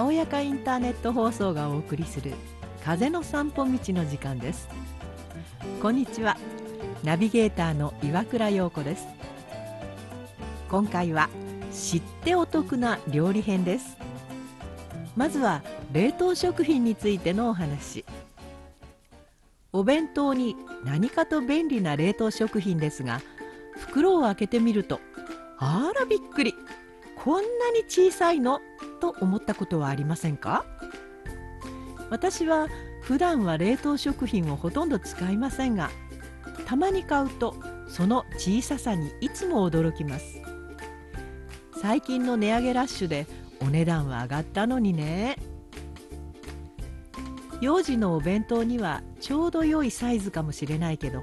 たおやかインターネット放送がお送りする風の散歩道の時間です。こんにちは。ナビゲーターの岩倉陽子です。今回は知ってお得な料理編です。まずは冷凍食品についてのお話。お弁当に何かと便利な冷凍食品ですが袋を開けてみるとあらびっくり。こんなに小さいの。と思ったことはありませんか？私は普段は冷凍食品をほとんど使いませんがたまに買うとその小ささにいつも驚きます。最近の値上げラッシュでお値段は上がったのにね。幼児のお弁当にはちょうど良いサイズかもしれないけど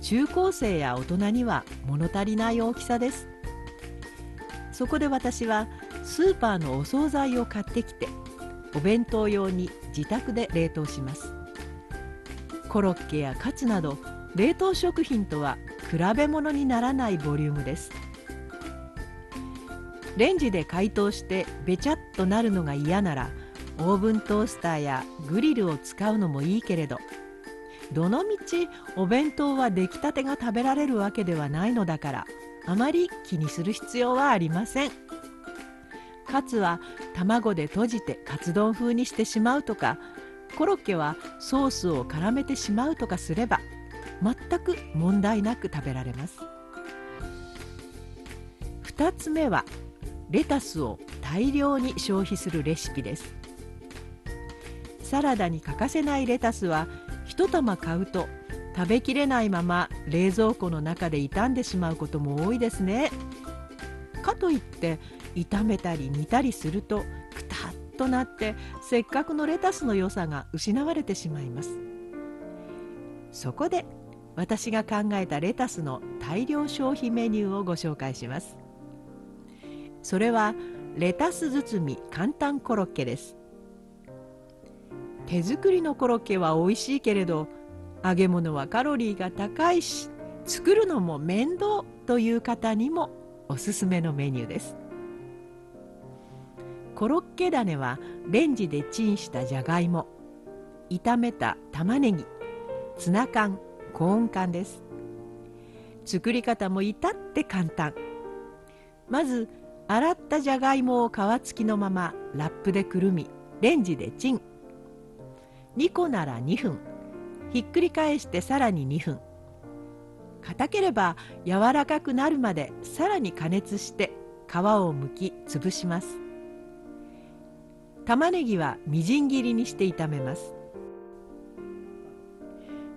中高生や大人には物足りない大きさです。そこで私はスーパーのお惣菜を買ってきてお弁当用に自宅で冷凍します。コロッケやカツなど冷凍食品とは比べ物にならないボリュームです。レンジで解凍してべちゃっとなるのが嫌ならオーブントースターやグリルを使うのもいいけれどどのみちお弁当は出来たてが食べられるわけではないのだからあまり気にする必要はありません。カツは卵で閉じてカツ丼風にしてしまうとかコロッケはソースを絡めてしまうとかすれば全く問題なく食べられます。2つ目はレタスを大量に消費するレシピです。サラダに欠かせないレタスは1玉買うと食べきれないまま冷蔵庫の中で傷んでしまうことも多いですね。かといって炒めたり煮たりするとくたっとなってせっかくのレタスの良さが失われてしまいます。そこで私が考えたレタスの大量消費メニューをご紹介します。それはレタス包み簡単コロッケです。手作りのコロッケは美味しいけれど揚げ物はカロリーが高いし作るのも面倒という方にもおすすめのメニューです。コロッケ種はレンジでチンしたじゃがいも炒めた玉ねぎツナ缶コーン缶です。作り方も至って簡単。まず洗ったじゃがいもを皮付きのままラップでくるみレンジでチン。2個なら2分。ひっくり返してさらに2分。硬ければ柔らかくなるまでさらに加熱して皮をむき潰します。玉ねぎはみじん切りにして炒めます。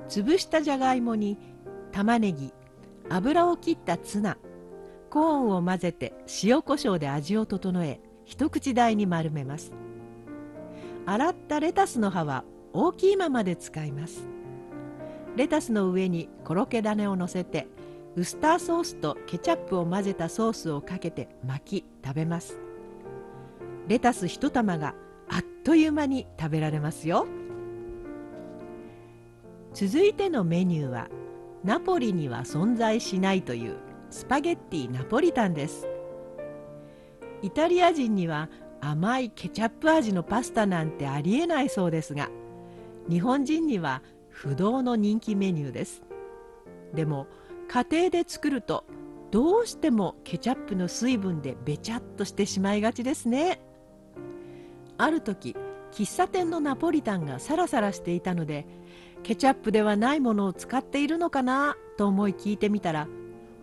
潰したじゃがいもに玉ねぎ油を切ったツナコーンを混ぜて塩コショウで味を整え一口大に丸めます。洗ったレタスの葉は大きいままで使います。レタスの上にコロケ種をのせてウスターソースとケチャップを混ぜたソースをかけて巻き食べます。レタス一玉があっという間に食べられますよ。続いてのメニューはナポリには存在しないというスパゲッティナポリタンです。イタリア人には甘いケチャップ味のパスタなんてありえないそうですが日本人には不動の人気メニューです。でも家庭で作るとどうしてもケチャップの水分でべちゃっとしてしまいがちですね。ある時喫茶店のナポリタンがサラサラしていたのでケチャップではないものを使っているのかなと思い聞いてみたら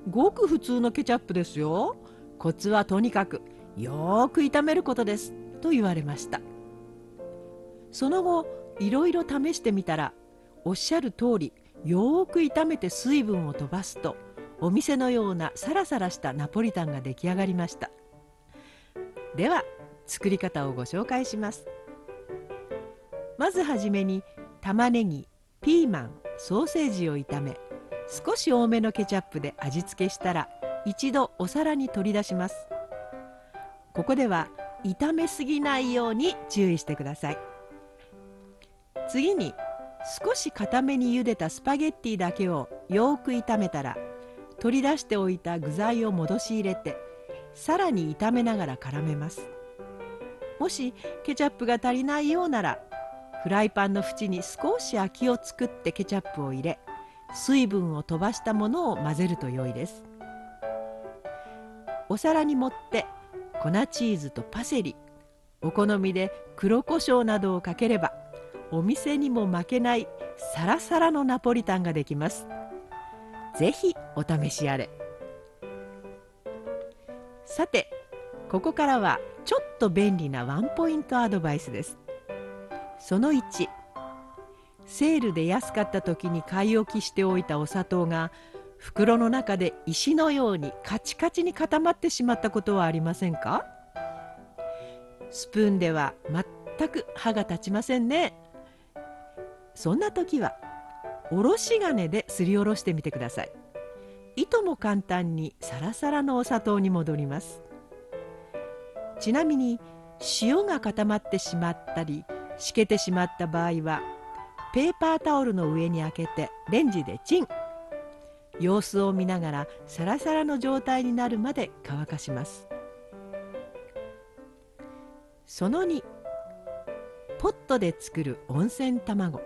ごく普通のケチャップですよ。コツはとにかくよく炒めることですと言われました。その後いろいろ試してみたらおっしゃる通りよーく炒めて水分を飛ばすとお店のようなサラサラしたナポリタンが出来上がりました。では作り方をご紹介します。まずはじめに玉ねぎピーマンソーセージを炒め少し多めのケチャップで味付けしたら一度お皿に取り出します。ここでは炒めすぎないように注意してください。次に少し固めに茹でたスパゲッティだけをよく炒めたら取り出しておいた具材を戻し入れてさらに炒めながら絡めます。もしケチャップが足りないようならフライパンの縁に少し空きを作ってケチャップを入れ水分を飛ばしたものを混ぜると良いです。お皿に盛って粉チーズとパセリお好みで黒胡椒などをかければお店にも負けないサラサラのナポリタンができます。ぜひお試しあれ。さてここからはちょっと便利なワンポイントアドバイスです。その1セールで安かった時に買い置きしておいたお砂糖が袋の中で石のようにカチカチに固まってしまったことはありませんか？スプーンでは全く歯が立ちませんね。そんな時はおろし金ですりおろしてみてください。いとも簡単にサラサラのお砂糖に戻ります。ちなみに塩が固まってしまったりしけてしまった場合はペーパータオルの上に開けてレンジでチン。様子を見ながらサラサラの状態になるまで乾かします。その2ポットで作る温泉卵。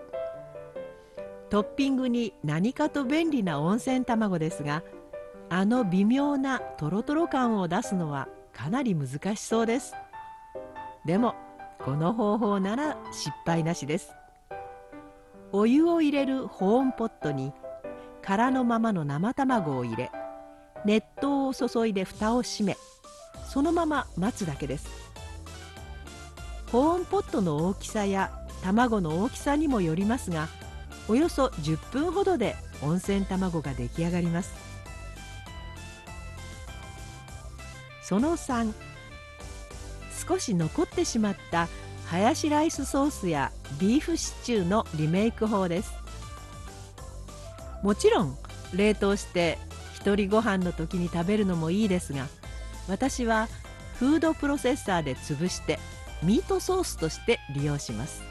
トッピングに何かと便利な温泉卵ですがあの微妙なトロトロ感を出すのはかなり難しそうです。でもこの方法なら失敗なしです。お湯を入れる保温ポットに空のままの生卵を入れ熱湯を注いで蓋を閉めそのまま待つだけです。保温ポットの大きさや卵の大きさにもよりますがおよそ10分ほどで温泉卵が出来上がります。その3少し残ってしまったハヤシライスソースやビーフシチューのリメイク法です。もちろん冷凍して一人ご飯の時に食べるのもいいですが私はフードプロセッサーで潰してミートソースとして利用します。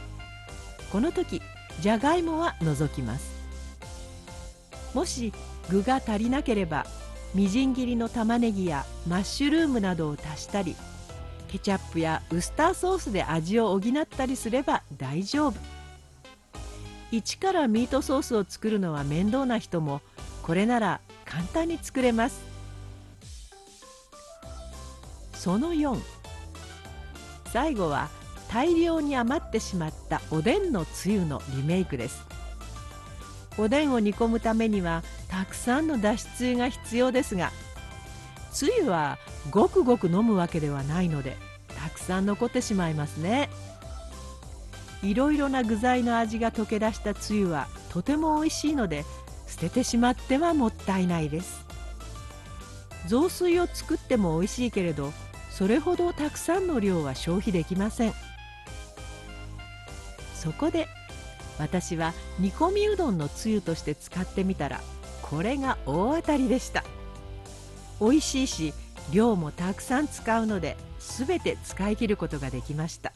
この時じゃがいもは除きます。もし具が足りなければみじん切りの玉ねぎやマッシュルームなどを足したりケチャップやウスターソースで味を補ったりすれば大丈夫。一からミートソースを作るのは面倒な人もこれなら簡単に作れます。その4最後は大量に余ってしまったおでんのつゆのリメイクです。おでんを煮込むためにはたくさんのだしつゆが必要ですがつゆはごくごく飲むわけではないのでたくさん残ってしまいますね。いろいろな具材の味が溶け出したつゆはとても美味しいので捨ててしまってはもったいないです。雑炊を作っても美味しいけれどそれほどたくさんの量は消費できません。そこで私は煮込みうどんのつゆとして使ってみたらこれが大当たりでした。美味しいし量もたくさん使うので全て使い切ることができました。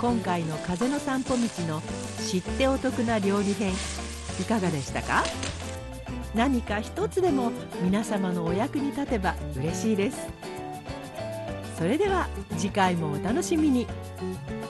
今回の風の散歩道の知ってお得な料理編いかがでしたか？何か一つでも皆様のお役に立てば嬉しいです。それでは次回もお楽しみに。Thank you.